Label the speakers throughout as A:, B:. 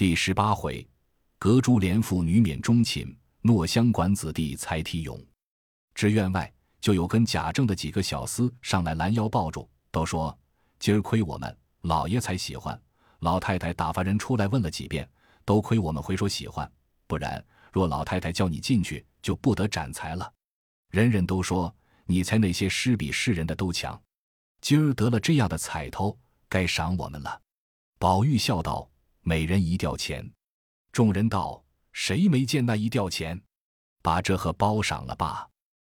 A: 第十八回，隔珠连妇女免钟寝，诺香馆子弟才体勇。至院外，就有跟贾政的几个小厮上来拦腰抱住，都说：“今儿亏我们老爷才喜欢，老太太打发人出来问了几遍，都亏我们回说喜欢，不然若老太太叫你进去，就不得展才了。”人人都说你才那些诗比世人的都强，今儿得了这样的彩头，该赏我们了。宝玉笑道。每人一吊钱，众人道：“谁没见那一吊钱？把这荷包赏了吧。”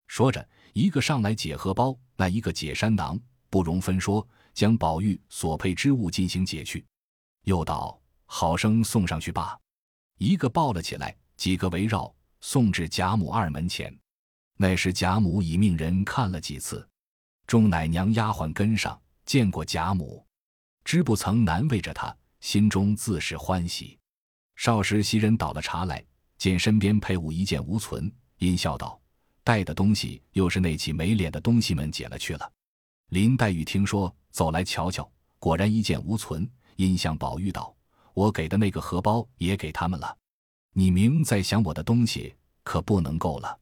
A: 说着，一个上来解荷包，那一个解山囊，不容分说，将宝玉所配之物进行解去。又道：“好生送上去吧。”一个抱了起来，几个围绕送至贾母二门前。那时贾母已命人看了几次，众奶娘丫鬟跟上见过贾母，知不曾难为着她。心中自是欢喜。少时袭人倒了茶来，见身边配物一件无存，阴笑道：“带的东西又是那起没脸的东西们捡了去了。”林黛玉听说，走来瞧瞧，果然一件无存，阴向宝玉道：“我给的那个荷包也给他们了。你明在想我的东西，可不能够了。”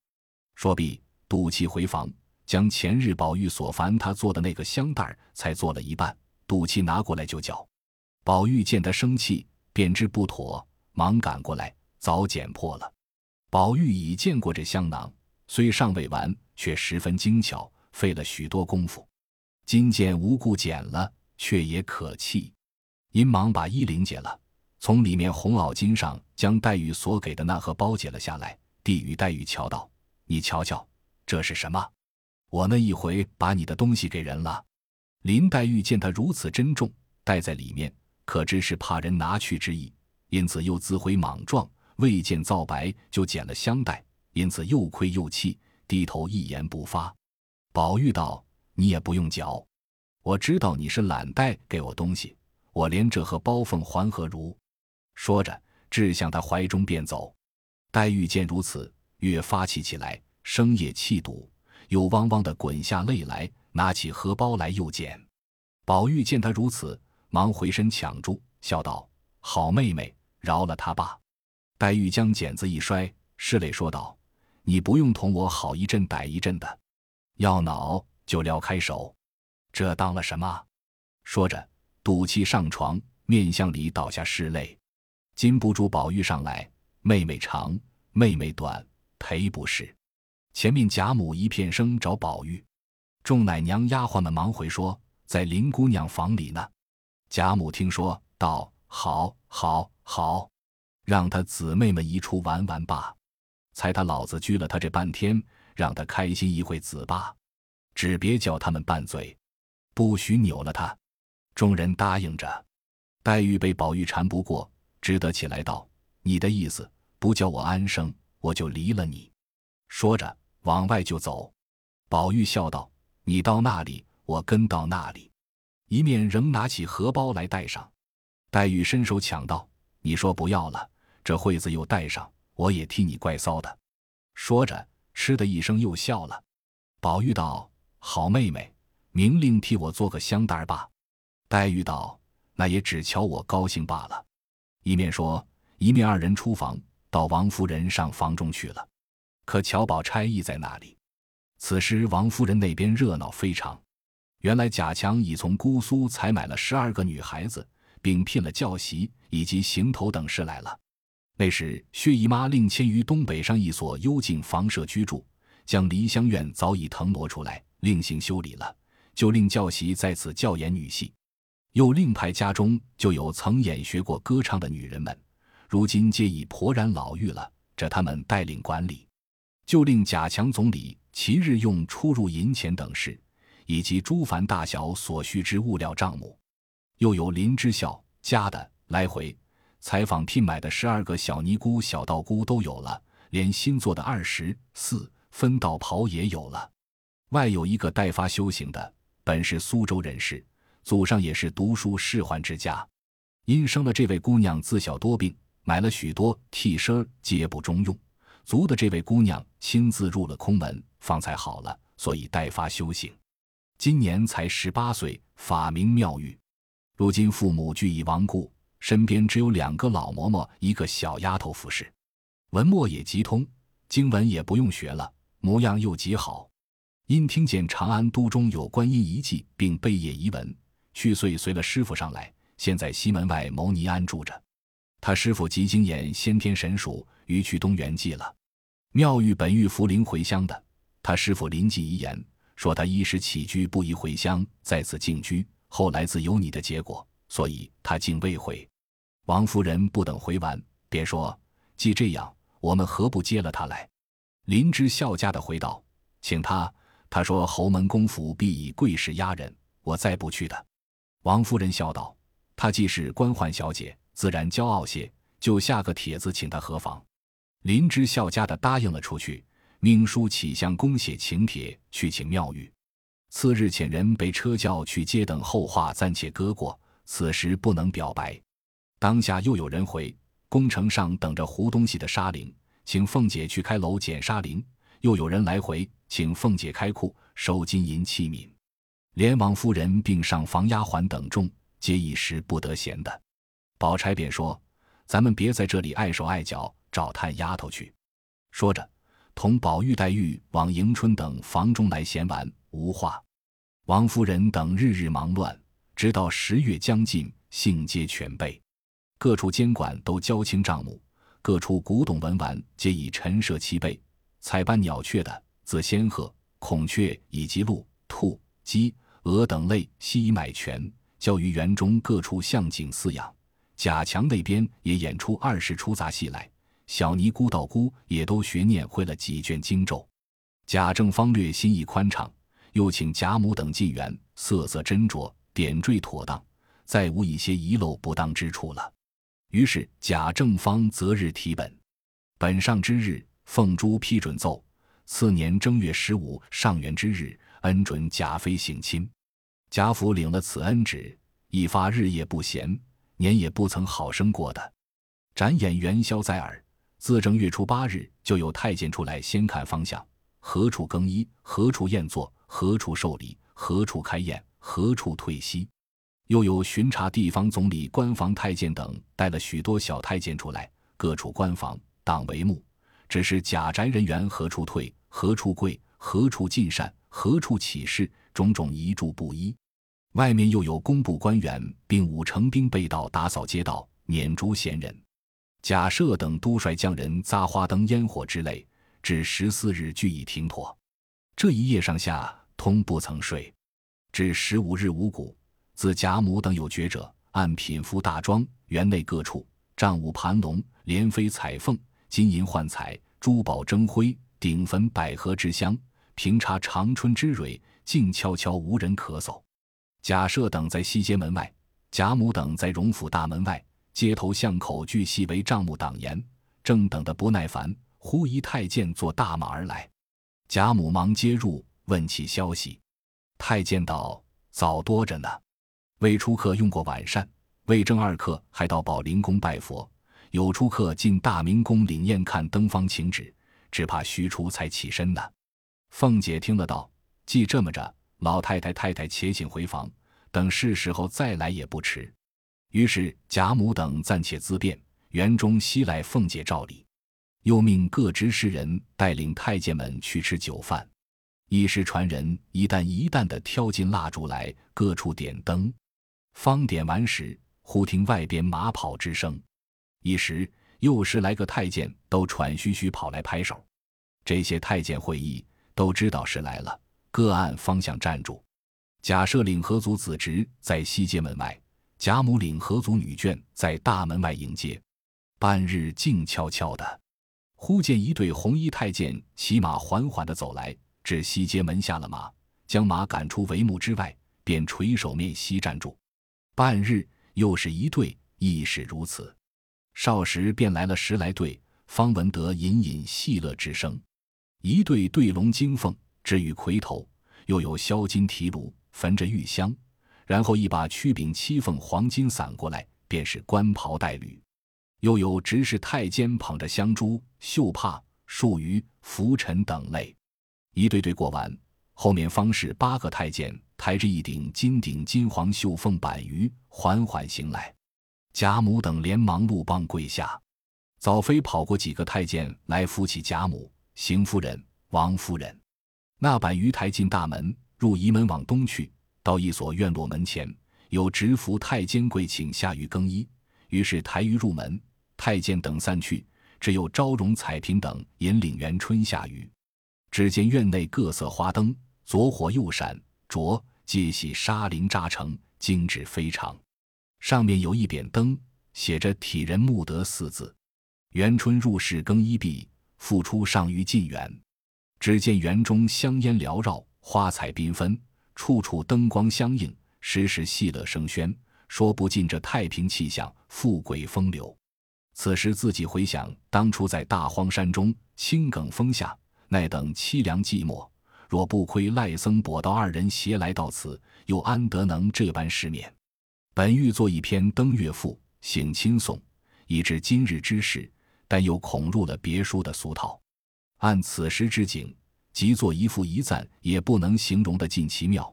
A: 说毕，赌气回房，将前日宝玉所烦他做的那个香袋才做了一半，赌气拿过来就嚼。宝玉见他生气，便知不妥，忙赶过来，早剪破了。宝玉已见过这香囊，虽尚未完，却十分精巧，费了许多功夫。今见无故剪了，却也可气，因忙把衣领解了，从里面红袄巾上将黛玉所给的那盒包解了下来，递与黛玉瞧道：“你瞧瞧，这是什么？我那一回把你的东西给人了。”林黛玉见他如此珍重，带在里面。可知是怕人拿去之意，因此又自悔莽撞，未见皂白就捡了香袋，因此又愧又气，低头一言不发。宝玉道：“你也不用搅，我知道你是懒带给我东西，我连这和包凤还何如？”说着，掷向他怀中便走。黛玉见如此，越发气起来，声也气堵，又汪汪的滚下泪来，拿起荷包来又捡。宝玉见他如此。忙回身抢住，笑道：“好妹妹，饶了他吧。”黛玉将剪子一摔，拭泪说道：“你不用同我好一阵歹一阵的，要恼就撩开手，这当了什么？”说着，赌气上床，面向里倒下拭泪。禁不住宝玉上来：“妹妹长，妹妹短，赔不是。”前面贾母一片声找宝玉，众奶娘丫鬟们忙回说：“在林姑娘房里呢。”贾母听说，道：“好，好，好，让他姊妹们一处玩玩罢。才他老子拘了他这半天，让他开心一会子罢，只别叫他们拌嘴，不许扭了他。”众人答应着。黛玉被宝玉缠不过，只得起来道：“你的意思不叫我安生，我就离了你。”说着往外就走。宝玉笑道：“你到那里，我跟到那里。”一面仍拿起荷包来戴上，黛玉伸手抢道：“你说不要了，这惠子又戴上，我也替你怪臊的。”说着，嗤的一声又笑了。宝玉道：“好妹妹，明令替我做个香袋吧。”黛玉道：“那也只瞧我高兴罢了。”一面说，一面二人出房，到王夫人上房中去了。可巧宝钗亦在那里。此时王夫人那边热闹非常。原来贾强已从姑苏采买了十二个女孩子，并聘了教习以及行头等事来了。那时薛姨妈另迁于东北上一所幽静房舍居住，将梨香院早已腾挪出来，另行修理了，就令教习在此教演女戏。又另派家中就有曾演学过歌唱的女人们，如今皆已颇然老妪了，这他们带领管理，就令贾强总理其日用出入银钱等事。以及诸凡大小所需之物料账目，又有林之孝家的来回采访聘买的十二个小尼姑、小道姑都有了，连新做的二十四分道袍也有了。外有一个代发修行的，本是苏州人士，祖上也是读书仕宦之家，因生了这位姑娘自小多病，买了许多替身皆不中用，足的这位姑娘亲自入了空门，方才好了，所以代发修行。今年才十八岁，法名妙玉。如今父母俱已亡故，身边只有两个老嬷嬷，一个小丫头服侍。文墨也极通，经文也不用学了，模样又极好。因听见长安都中有观音遗迹，并贝叶遗文，去岁随了师傅上来，现在西门外牟尼庵住着。他师傅极精研先天神属，于去东圆寂了。妙玉本欲扶灵回乡的，他师傅临济遗言说他衣食起居不宜回乡，在此静居。后来自有你的结果，所以他竟未回。王夫人不等回完，便说：“既这样，我们何不接了他来？”林之孝家的回道：“请他。”他说：“侯门公府必以贵势压人，我再不去的。”王夫人笑道：“她既是官宦小姐，自然骄傲些，就下个帖子请她何妨？”林之孝家的答应了出去，命书启相公写请帖去请妙玉。次日遣人被车轿去接，等后话暂且搁过。此时不能表白。当下又有人回，宫城上等着胡东西的沙林，请凤姐去开楼捡沙林。又有人来回，请凤姐开库收金银器皿。连王夫人并上房丫鬟等众，皆一时不得闲的。宝钗便说：“咱们别在这里碍手碍脚，找探丫头去。”说着，同宝玉、黛玉往迎春等房中来闲玩，无话。王夫人等日日忙乱，直到十月将近，性皆全备。各处监管都交清账目，各处古董文玩皆已陈设齐备。采斑鸟雀的，自仙鹤、孔雀以及鹿、兔、鸡、鹅等类，悉已买全，交于园中各处向景饲养。贾强那边也演出二十出杂戏来，小尼姑、道姑也都学念会了几卷经咒。贾政方略心意宽敞，又请贾母等进园，色色斟酌，点缀妥当，再无一些遗漏不当之处了。于是贾政方择日提本，本上之日。凤珠批准奏，次年正月十五上元之日，恩准贾妃省亲。贾府领了此恩旨，一发日夜不闲，年也不曾好生过的。展演元宵在耳，自正月初八日，就有太监出来先看方向，何处更衣，何处宴坐，何处受礼，何处开宴，何处退息。又有巡查地方总理、官房太监等，带了许多小太监出来，各处官房挡帷幕。只是贾宅人员何处退，何处跪，何处进膳，何处起事，种种遗嘱不一。外面又有工部官员，并五成兵备道打扫街道，撵逐闲人。贾赦等都率将人扎花灯、烟火之类，至十四日俱已停妥。这一夜上下通不曾睡，至十五日五谷，自贾母等有觉者，按品服大庄园内各处帐舞盘龙，连飞彩凤。金银幻彩，珠宝争辉，顶焚百合之香，平插长春之蕊，静悄悄无人咳嗽。贾赦等在西街门外，贾母等在荣府大门外，街头巷口俱系为帐幕挡严，正等得不耐烦，忽一太监坐大马而来，贾母忙接入，问其消息。太监道：“早多着呢，未出客用过晚膳，未正二刻还到宝林宫拜佛。”有出客进大明宫领宴看登方请旨，只怕徐出才起身呢。凤姐听了道：“既这么着，老太太太太且请回房，等是时候再来也不迟。”于是贾母等暂且自便，园中西来凤姐照礼，又命各执事人带领太监们去吃酒饭。一时传人一担一担的挑进蜡烛来，各处点灯。方点完时，忽听外边马跑之声。一时又十来个太监都喘吁吁跑来拍手，这些太监会议，都知道是来了，各按方向站住。假设领合族子侄在西街门外，贾母领合族女眷在大门外迎接。半日静悄悄的，忽见一队红衣太监骑马缓缓的走来，至西街门下了马，将马赶出帷幕之外，便垂手面西站住。半日又是一队，亦是如此。少时便来了十来对，方闻得隐隐戏乐之声。一对对龙金凤，置于魁头；又有销金提炉，焚着玉香，然后一把曲柄七凤黄金伞过来，便是官袍带履。又有执事太监捧着香珠、绣帕、束鱼、拂尘等类。一对对过完，后面方是八个太监抬着一顶金顶金黄绣凤板鱼，缓缓行来。贾母等连忙怒棒跪下。早飞跑过几个太监来扶起贾母、邢夫人、王夫人。那板鱼抬进大门，入仪门往东去，到一所院落门前，有执服太监跪请下狱更衣。于是抬鱼入门，太监等散去，只有昭容、彩屏等引领元春下狱。只见院内各色花灯，左火右闪，着皆系纱绫扎成，精致非常。上面有一匾灯，写着“体仁慕德”四字。元春入室更衣毕，复出上于进园，只见园中香烟缭绕，花彩缤纷，处处灯光相映，时时戏乐声喧，说不尽这太平气象、富贵风流。此时自己回想当初在大荒山中青埂峰下那等凄凉寂寞，若不亏赖僧跛道二人携来到此，又安得能这般失眠？本欲作一篇登月赋，醒亲诵，以至今日之事。但又恐入了别书的俗套，按此时之景，即作一赋一赞，也不能形容得尽其妙；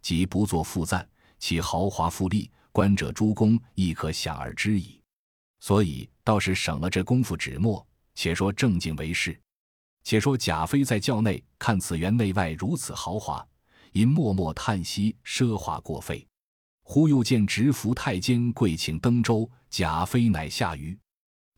A: 即不作赋赞，其豪华富丽，观者诸公亦可想而知矣。所以倒是省了这功夫纸墨。且说正经为事，且说贾妃在轿内看此园内外如此豪华，因默默叹息奢华过费。忽又见执服太监跪请登舟，贾妃乃下舆。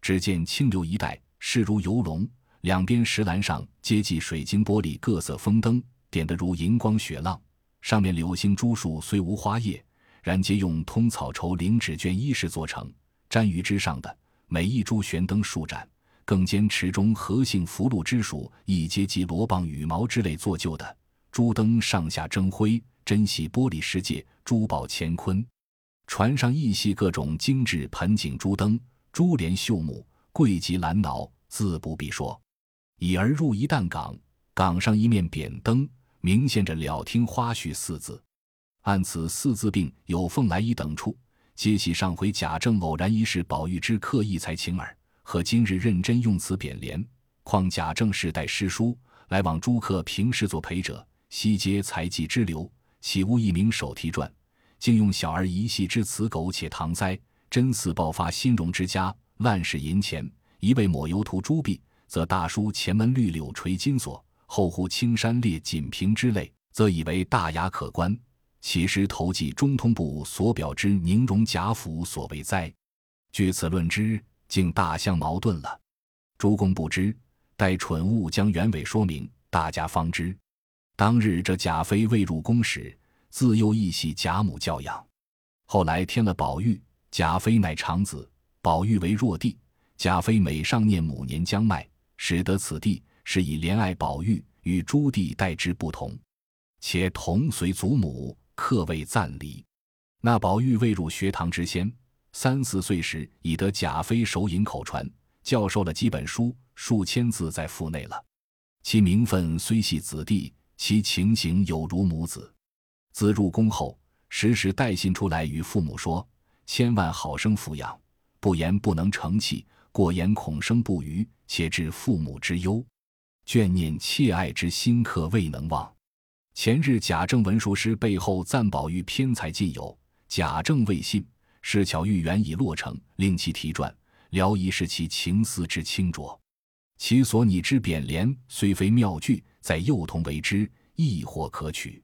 A: 只见清流一带，势如游龙，两边石栏上皆系水晶玻璃各色风灯，点得如银光雪浪。上面柳星珠树虽无花叶，然皆用通草绸绫纸绢衣饰做成。粘于之上的每一株悬灯数盏，更兼池中何姓福禄之属，亦皆系罗棒羽毛之类做就的。珠灯上下争辉，珍稀玻璃世界，珠宝乾坤。船上亦系各种精致盆景珠灯。珠帘绣幕，贵极兰脑，自不必说。已而入一担岗，岗上一面扁灯，明现着“了听花絮”四字。按此四字并有凤来仪等处，皆系上回贾政偶然一事宝玉之刻意才情耳。和今日认真用此扁联，况贾政世代诗书，来往诸客平时作陪者，悉皆才技之流，岂无一名手提传？竟用小儿一戏之词苟且搪哉！真似爆发新荣之家，烂使银钱。一味抹油涂朱壁，则大书前门绿柳垂金锁，后户青山列锦屏之类，则以为大雅可观。其实投寄中通部所表之宁荣贾府所为哉？据此论之，竟大相矛盾了。诸公不知，待蠢物将原委说明，大家方知。当日这贾妃未入宫时，自幼亦系贾母教养，后来添了宝玉。贾妃乃长子，宝玉为弱弟。贾妃每上念母年将迈，使得此地是以怜爱宝玉，与诸弟待之不同。且同随祖母，客位暂离。那宝玉未入学堂之先，三四岁时已得贾妃手引口传，教授了几本书，数千字在腹内了。其名分虽系子弟，其情形有如母子。自入宫后，时时带信出来与父母说。千万好生抚养，不言不能成器，过言恐生不虞，且致父母之忧，眷念切爱之心可未能忘。前日贾政文书师背后赞宝玉偏才尽有，贾政未信，是巧玉原已落成，令其题传，聊以示其情思之清浊。其所拟之匾联虽非妙句，在幼童为之，亦或可取。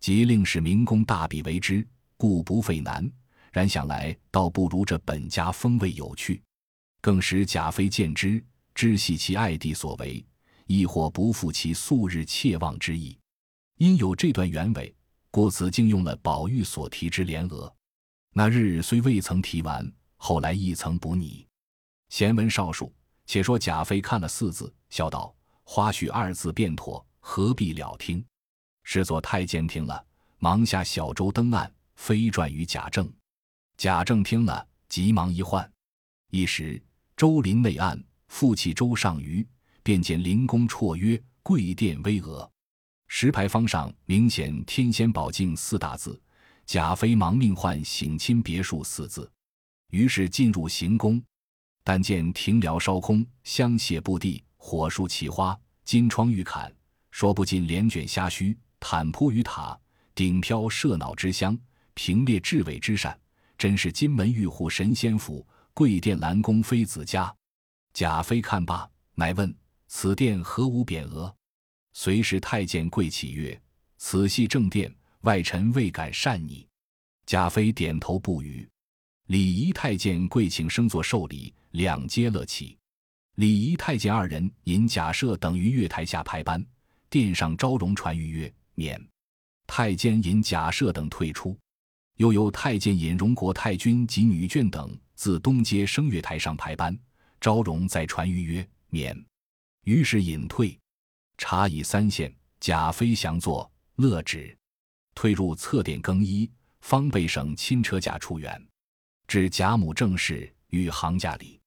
A: 即令使民工大笔为之，故不费难。然想来，倒不如这本家风味有趣，更使贾妃见之，知系其爱弟所为，亦或不负其素日切望之意。因有这段原委，故此竟用了宝玉所题之联额。那日虽未曾题完，后来亦曾补拟。闲文少述，且说贾妃看了四字，笑道：“花絮二字便妥，何必了听？”是作太监听了，忙下小舟登岸，飞转于贾政。贾政听了，急忙一唤。一时，周林内岸，复起周上虞，便见灵宫绰约，贵殿巍峨，石牌坊上明显“天仙宝镜”四大字。贾妃忙命唤“省亲别墅”四字。于是进入行宫，但见庭僚烧空，香榭布地，火树奇花，金窗玉槛，说不尽帘卷虾须，毯铺于塔，顶飘麝脑之香，平列雉尾之扇。真是金门玉户神仙府，贵殿兰宫妃子家。贾妃看罢，乃问：“此殿何无匾额？”随时太监跪起曰：“此系正殿，外臣未敢擅拟。”贾妃点头不语。礼仪太监跪请升座受礼，两皆乐起。礼仪太监二人引贾赦等于月台下排班，殿上昭容传谕曰：“免。”太监引贾赦等退出。又有太监引荣国太君及女眷等自东街升月台上排班。昭容再传谕曰：“免。”于是隐退。茶已三献，贾妃降坐，乐止。退入侧殿更衣，方被省亲车驾出园。至贾母正室，与行驾礼。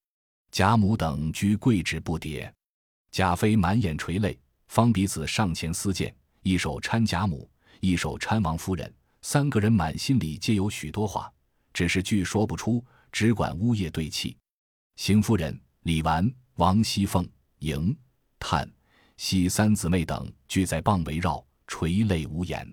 A: 贾母等居跪止不迭。贾妃满眼垂泪，方彼此上前私见，一手搀贾母，一手搀王夫人。三个人满心里皆有许多话，只是句说不出，只管呜咽对泣。邢夫人。李纨、王熙凤、迎、叹、喜三姊妹等俱在傍围绕，垂泪无言。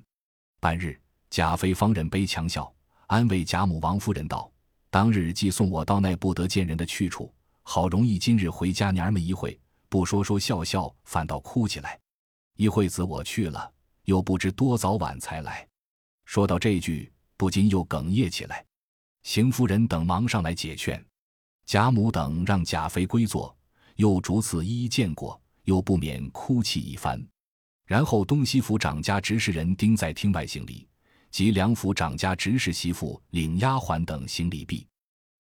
A: 半日，贾妃方忍悲强笑，安慰贾母、王夫人道：“当日既送我到那不得见人的去处，好容易今日回家娘们一会，不说说笑笑，反倒哭起来。一会子我去了，又不知多早晚才来。”说到这句，不禁又哽咽起来。邢夫人等忙上来解劝。贾母等让贾妃归坐，又逐次一一见过，又不免哭泣一番。然后东西府长家执事人丁在厅外行礼，及两府长家执事媳妇领丫鬟等行礼毕。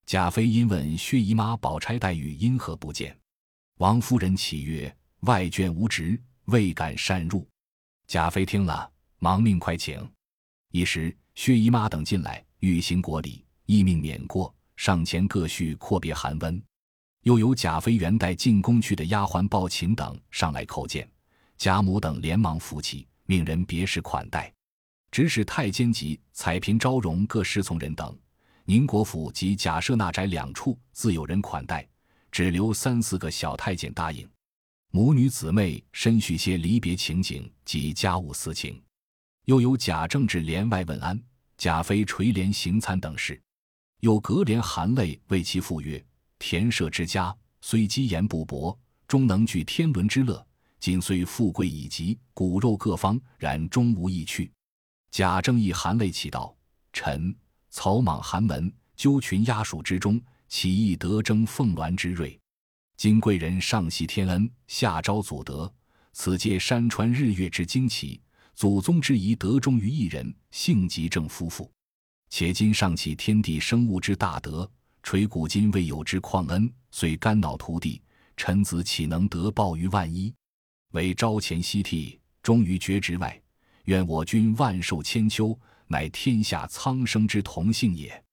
A: 贾妃因问薛姨妈宝钗黛玉因何不见，王夫人启曰：“外眷无职，未敢擅入。”贾妃听了，忙命快请。一时薛姨妈等进来，欲行国礼，亦命免过。上前各叙阔别寒温，又有贾妃元带进宫去的丫鬟抱琴等上来叩见，贾母等连忙扶起，命人别事款待。指使太监及彩嫔昭容各侍从人等，宁国府及贾赦那宅两处自有人款待，只留三四个小太监答应。母女姊妹深叙些离别情景及家务私情，又有贾政至帘外问安，贾妃垂帘行餐等事。有隔帘含泪为其父曰：“田舍之家，虽积言不薄，终能具天伦之乐。今虽富贵已极，骨肉各方，然终无意去。”贾政亦含泪祈道：“臣草莽寒门，鸠群鸦鼠之中，岂易得争凤鸾之瑞？今贵人上系天恩，下招祖德，此借山川日月之惊奇，祖宗之遗得忠于一人，幸极正夫妇。”且今上启天地生物之大德，垂古今未有之旷恩，遂肝脑涂地，臣子岂能得报于万一？唯朝前夕替，终于绝职外。愿我君万寿千秋，乃天下苍生之同幸也。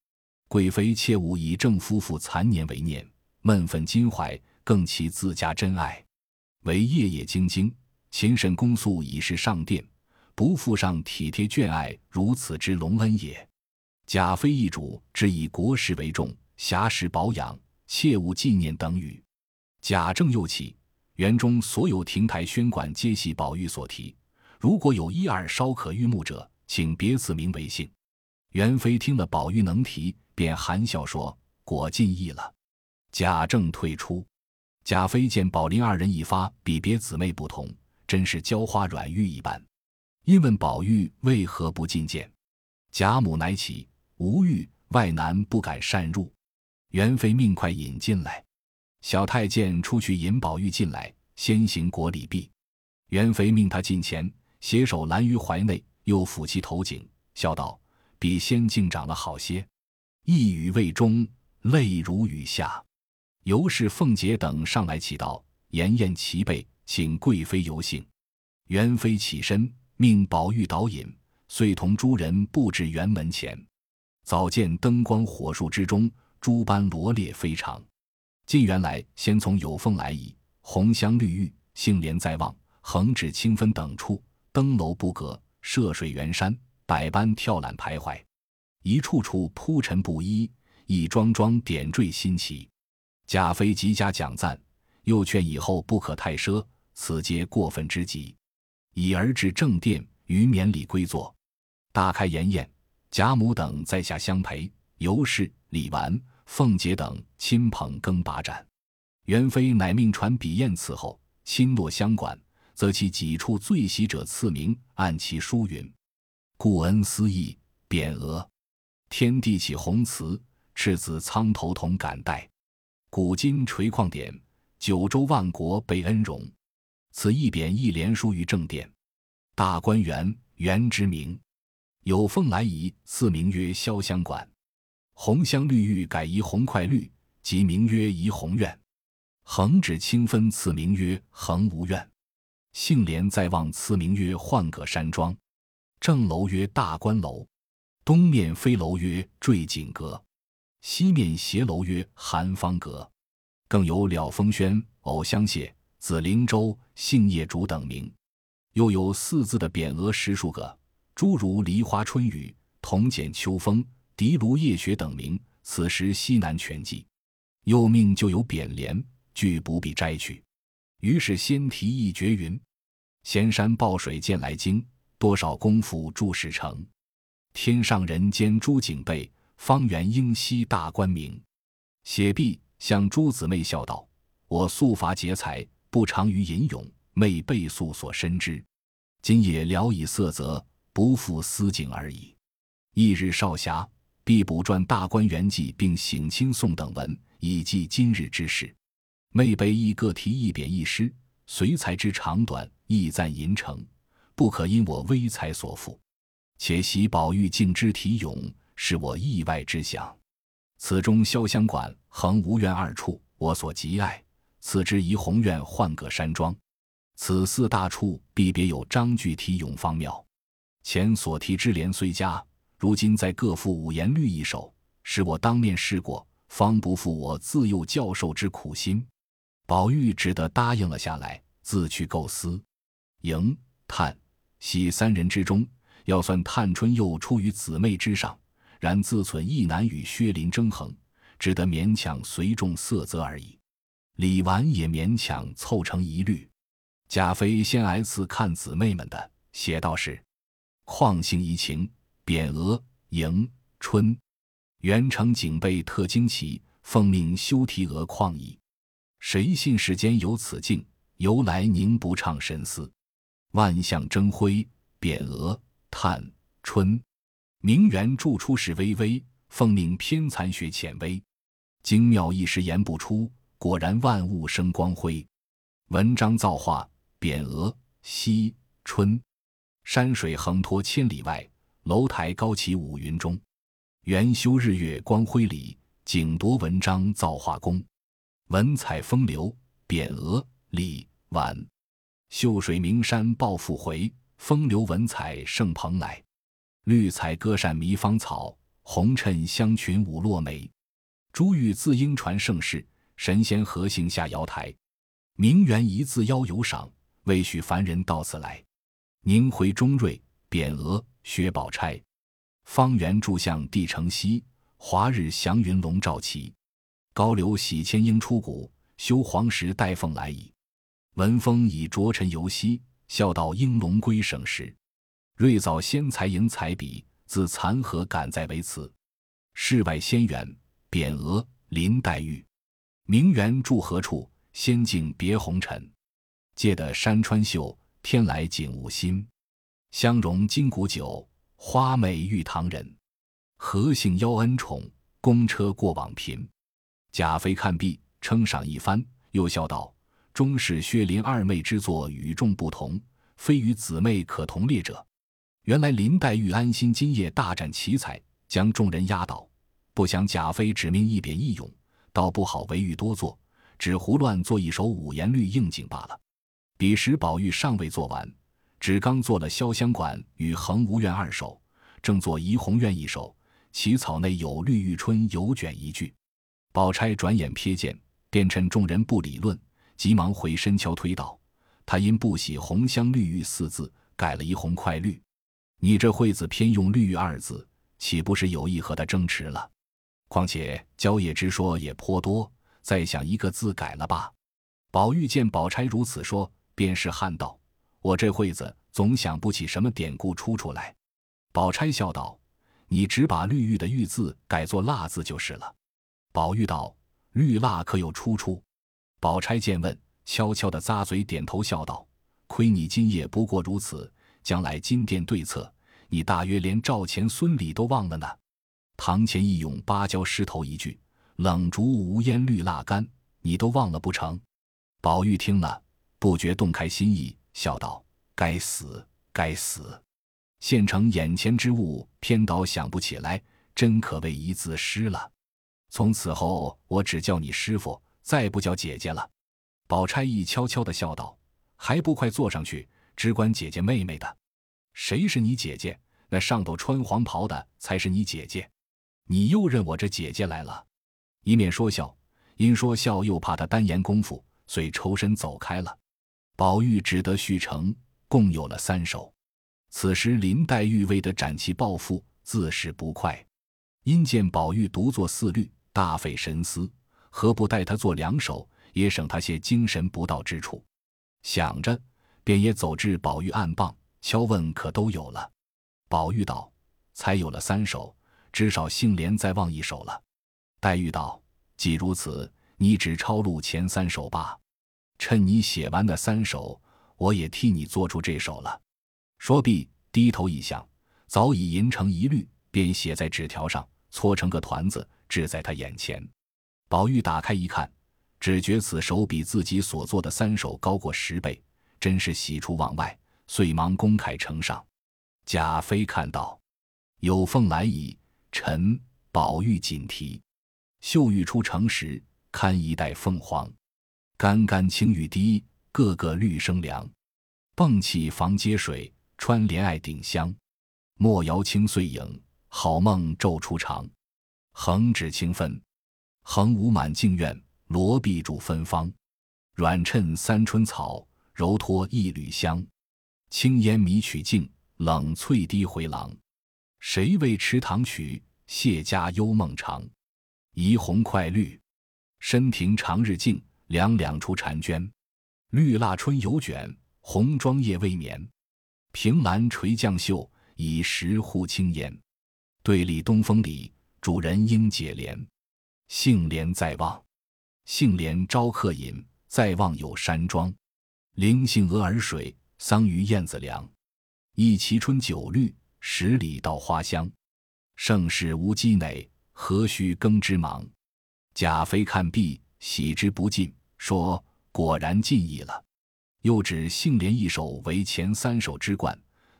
A: 贵妃切勿以正夫妇残年为念，闷愤襟怀，更其自家真爱。唯夜夜兢兢，勤审公诉，以示上殿，不负上体贴眷爱如此之隆恩也。贾妃一主只以国事为重，暇时保养，切勿纪念等语。贾政又起，园中所有亭台轩馆皆系宝玉所题，如果有一二稍可御目者，请别赐名为姓。元妃听了宝玉能题，便含笑说：“果尽意了。”贾政退出。贾妃见宝林二人一发比别姊妹不同，真是娇花软玉一般，因问宝玉为何不进见，贾母乃起。无欲，外男不敢擅入。元妃命快引进来。小太监出去引宝玉进来，先行国礼毕。元妃命他近前，携手拦于怀内，又抚其头颈，笑道：“比仙境长了好些。”一语未终，泪如雨下。尤氏、凤姐等上来祈道：“妍妍齐备，请贵妃游幸。元妃起身，命宝玉导引，遂同诸人布置园门前。早见灯光火树之中，诸般罗列非常。近原来，先从有凤来仪、红香绿玉、杏帘在望、横指清分等处，登楼不隔，涉水圆山，百般跳览徘徊，一处处铺陈不一，一桩桩点缀新奇。贾妃极加奖赞，又劝以后不可太奢，此皆过分之极。已而至正殿，于冕礼归坐，大开筵宴。贾母等在下相陪，尤氏、李纨、凤姐等亲朋更把盏。元妃乃命传笔砚伺候，亲落相管，则其几处罪喜者赐名，按其书云：“故恩思义，匾额。天地起宏词，赤子苍头同感戴。古今垂旷典，九州万国被恩荣。此一匾一连书于正殿。大观园，元之名。有凤来仪，赐名曰潇湘馆；红香绿玉改仪红快绿，即名曰怡红院。横指清芬，赐名曰恒无院。杏帘在望，赐名曰浣葛山庄。正楼曰大观楼。东面飞楼曰坠锦阁，西面斜楼曰寒芳阁，更有了风轩、藕香榭、紫灵洲、杏叶竹等名。又有四字的匾额十数个，诸如梨花春雨、铜剪秋风、荻芦夜雪等名。此时西南全记。又命就有扁联，俱不必摘取。于是先题一绝云：“仙山抱水见来经，多少功夫铸石成。”天上人间诸景备，方圆应西大观明。写毕，向诸姊妹笑道：“我素乏节才，不长于吟咏，昧背素所深知。今也聊以色泽，不负思景而已。翌日少暇，必补撰《大观园记》，并省亲送等文，以记今日之事。妹辈亦各题一匾一诗，随才之长短，亦赞吟成，不可因我微才所负。”且喜宝玉敬之体咏，是我意外之想。此中潇湘馆、恒无苑二处，我所极爱；此之怡红院、换葛山庄，此四大处必别有章句体咏方妙。前所提之联虽佳，如今再各赋五言律一首，使我当面试过，方不负我自幼教授之苦心。宝玉只得答应了下来，自去构思。迎、叹、喜三人之中。要算探春又出于姊妹之上，然自忖亦难与薛林争衡，只得勉强随众色泽而已。李纨也勉强凑成一律。贾妃先挨次看姊妹们的，写道是：况性怡情，匾额迎春，元成警备特惊奇，奉命修题额旷矣。谁信世间有此境？由来宁不畅神思？万象争辉，匾额。叹春，名媛著出时微微，奉命偏残学浅微，精妙一时言不出。果然万物生光辉。文章造化，匾额惜春，山水横托千里外，楼台高起五云中。元修日月光辉里，景夺文章造化功。文采风流，匾额李婉，秀水名山抱复回。风流文采盛蓬莱，绿彩歌扇迷芳草，红衬香裙舞落梅。珠玉自应传盛世，神仙何幸下瑶台？名媛一字邀有赏，未许凡人到此来。宁回中瑞，匾额薛宝钗。方圆柱像帝城西，华日祥云龙照齐。高流喜千英出谷，修黄石带凤来矣。文风以浊尘游兮。笑道：“应龙归省时，瑞藻仙才迎彩笔，自残荷赶在为词。世外仙缘，匾额林黛玉。名媛住何处？仙境别红尘。借得山川秀，天来景物新。香容金谷酒，花美玉堂人。何幸邀恩宠，公车过往频。”贾妃看毕，称赏一番，又笑道。终是薛林二妹之作与众不同，非与姊妹可同列者。原来林黛玉安心今夜大展奇才，将众人压倒。不想贾妃指命一匾一咏，倒不好为玉多作，只胡乱做一首五言律应景罢了。彼时宝玉尚未做完，只刚做了潇湘馆与恒无怨二首，正做怡红院一首，起草内有绿玉春有卷一句。宝钗转眼瞥见，便趁众人不理论。急忙回身敲推道：“他因不喜‘红香绿玉’四字，改了一‘红快绿’。你这惠子偏用‘绿玉’二字，岂不是有意和他争持了？况且蕉叶之说也颇多，再想一个字改了吧。”宝玉见宝钗如此说，便是喊道：“我这会子总想不起什么典故出处来。”宝钗笑道：“你只把绿玉的玉字改作蜡字就是了。宝玉道：“绿蜡可有出处？”宝钗见问，悄悄的咂嘴点头，笑道：“亏你今夜不过如此，将来金殿对策，你大约连赵钱孙李都忘了呢。”堂前一咏芭蕉诗头一句：“冷烛无烟绿蜡干”，你都忘了不成？宝玉听了，不觉动开心意，笑道：“该死，该死！现成眼前之物，偏倒想不起来，真可谓一字失了。从此后，我只叫你师傅。”再不叫姐姐了，宝钗亦悄悄的笑道：“还不快坐上去，只管姐姐妹妹的。谁是你姐姐？那上头穿黄袍的才是你姐姐。你又认我这姐姐来了？”一面说笑，因说笑又怕他单言功夫，遂抽身走开了。宝玉只得续成，共有了三首。此时林黛玉为得展旗报复，自是不快，因见宝玉独作四律，大费神思。何不带他做两首，也省他些精神不到之处。想着，便也走至宝玉案傍，敲问可都有了。宝玉道：“才有了三首，至少杏莲再忘一首了。”黛玉道：“既如此，你只抄录前三首罢。趁你写完那三首，我也替你做出这首了。”说毕，低头一想，早已吟成一律，便写在纸条上，搓成个团子，置在他眼前。宝玉打开一看，只觉此手比自己所做的三首高过十倍，真是喜出望外，遂忙公楷呈上。贾妃看到，有凤来矣。臣宝玉锦题，秀玉出城时，堪一代凤凰。干干青玉滴，个个绿生凉。迸起房接水，穿帘爱顶香。莫摇清碎影，好梦昼初长。横指清分。横无满镜院，罗壁筑芬芳。软衬三春草，柔托一缕香。轻烟迷曲径，冷翠滴回廊。谁为池塘曲？谢家幽梦长。怡红快绿，深庭长日静。两两出婵娟。绿蜡春犹卷，红妆夜未眠。凭栏垂绛袖，以石护青烟。对立东风里，主人应解怜。杏帘在望，杏帘招客饮。在望有山庄，灵杏鹅儿水，桑榆燕子梁。一齐春酒绿，十里稻花香。盛世无积馁，何须耕织忙？贾妃看毕，喜之不尽，说：“果然尽意了。”又指杏帘一首为前三首之冠，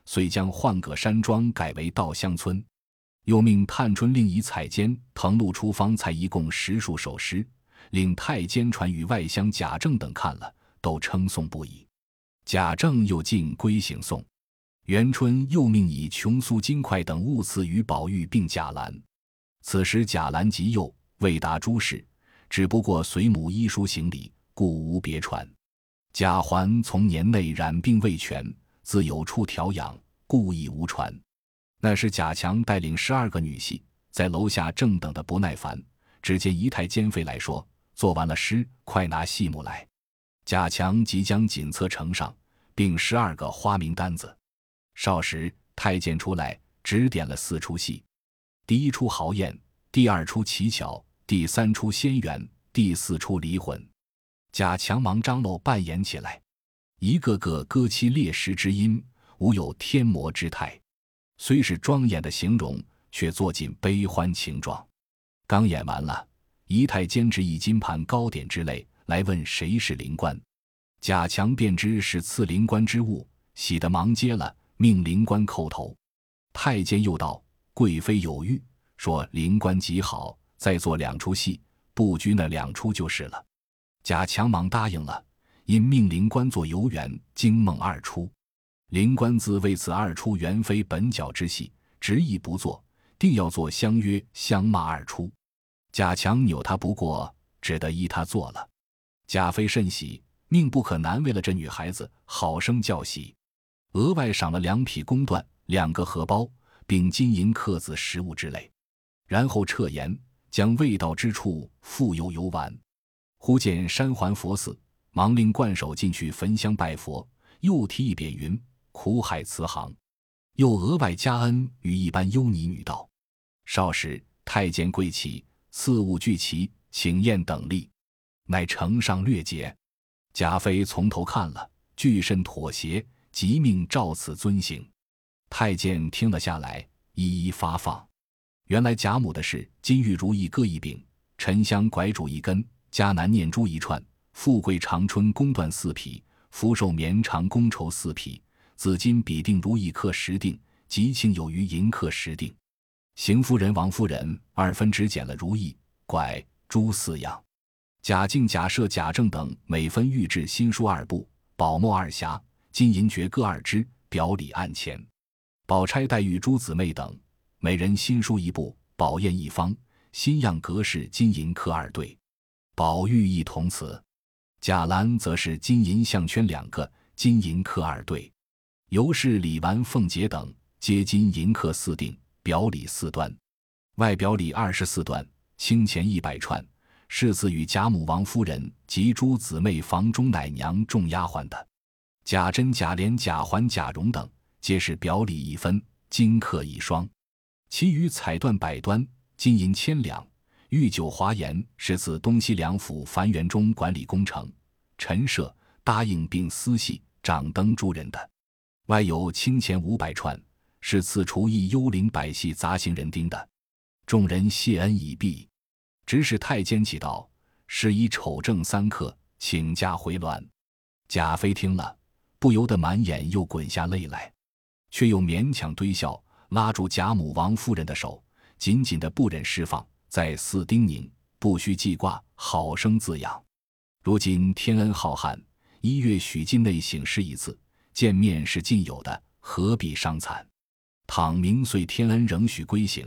A: 遂将换葛山庄改为稻香村。又命探春另以彩笺誊录出方才一共十数首诗，令太监传与外乡贾政等看了，都称颂不已。贾政又进归行送。元春又命以琼酥金块等物赐与宝玉并贾兰。此时贾兰及幼，未达诸事，只不过随母医书行礼，故无别传。贾环从年内染病未痊，自有处调养，故亦无传。那时贾强带领十二个女戏在楼下正等的不耐烦，只见姨太监飞来说：“做完了诗，快拿戏目来。”贾强即将锦册呈上，并十二个花名单子。少时，太监出来指点了四出戏：第一出豪宴，第二出奇巧，第三出仙缘，第四出离魂。贾强忙张罗扮演起来，一个个歌凄烈石之音，无有天魔之态。虽是庄严的形容，却做尽悲欢情状。刚演完了，姨太监执一金盘糕点之类来问谁是灵官，贾强便知是赐灵官之物，喜得忙接了，命灵官叩头。太监又道：“贵妃有谕，说灵官极好，再做两出戏，不拘那两出就是了。”贾强忙答应了，因命灵官做游园惊梦二出。灵官自为此二出原非本角之戏，执意不做，定要做相约相骂二出。贾强扭他不过，只得依他做了。贾妃甚喜，命不可难为了这女孩子，好生教习。额外赏了两匹公缎、两个荷包，并金银刻字食物之类。然后撤言，将未到之处复游游玩。忽见山环佛寺，忙令冠手进去焚香拜佛，又提一匾云。苦海慈航，又额外加恩与一般优尼女道：“少时，太监贵齐，赐物俱齐，请宴等例，乃呈上略解。贾妃从头看了，俱甚妥协，即命照此遵行。太监听了下来，一一发放。原来贾母的事：金玉如意各一柄，沉香拐主一根，迦南念珠一串，富贵长春宫缎四匹，福寿绵长宫绸四匹，紫金比定如意刻十锭，吉庆有余银刻十锭。邢夫人、王夫人二分只捡了如意、拐、珠四样。贾敬、贾赦、贾政等每分御制新书二部，宝墨二匣，金银爵各二只，表里案前。宝钗、黛玉诸姊妹等每人新书一部，宝砚一方，新样格式金银刻二对，宝玉一同词。贾兰则是金银项圈两个，金银刻二对。尤氏、李纨、凤姐等皆金银刻四锭，表里四端，外表里二十四段，清钱一百串。是赐与贾母、王夫人及诸姊妹、房中奶娘、众丫鬟的。贾珍、贾琏、贾环、贾蓉等，皆是表里一分，金刻一双。其余彩缎百端，金银千两。御酒华筵是自东西两府樊园中管理工程，陈设答应并私系掌灯诸人的。外有清钱五百串，是赐厨艺幽灵百戏杂行人丁的。众人谢恩已毕。指使太监起道，是以丑正三刻，请假回銮。贾妃听了，不由得满眼又滚下泪来，却又勉强堆笑，拉住贾母、王夫人的手，紧紧的不忍释放，再四叮咛：不须记挂，好生自养。如今天恩浩瀚，一月许境内省事一次，见面是尽有的，何必伤残？倘明岁天恩仍许归省，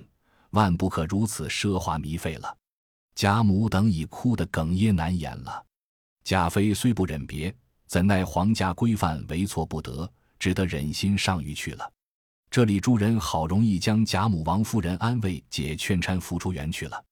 A: 万不可如此奢华糜费了。贾母等已哭得哽咽难言了，贾妃虽不忍别，怎奈皇家规范为错不得，只得忍心上谕去了。这里诸人好容易将贾母、王夫人安慰解劝搀扶出园去了。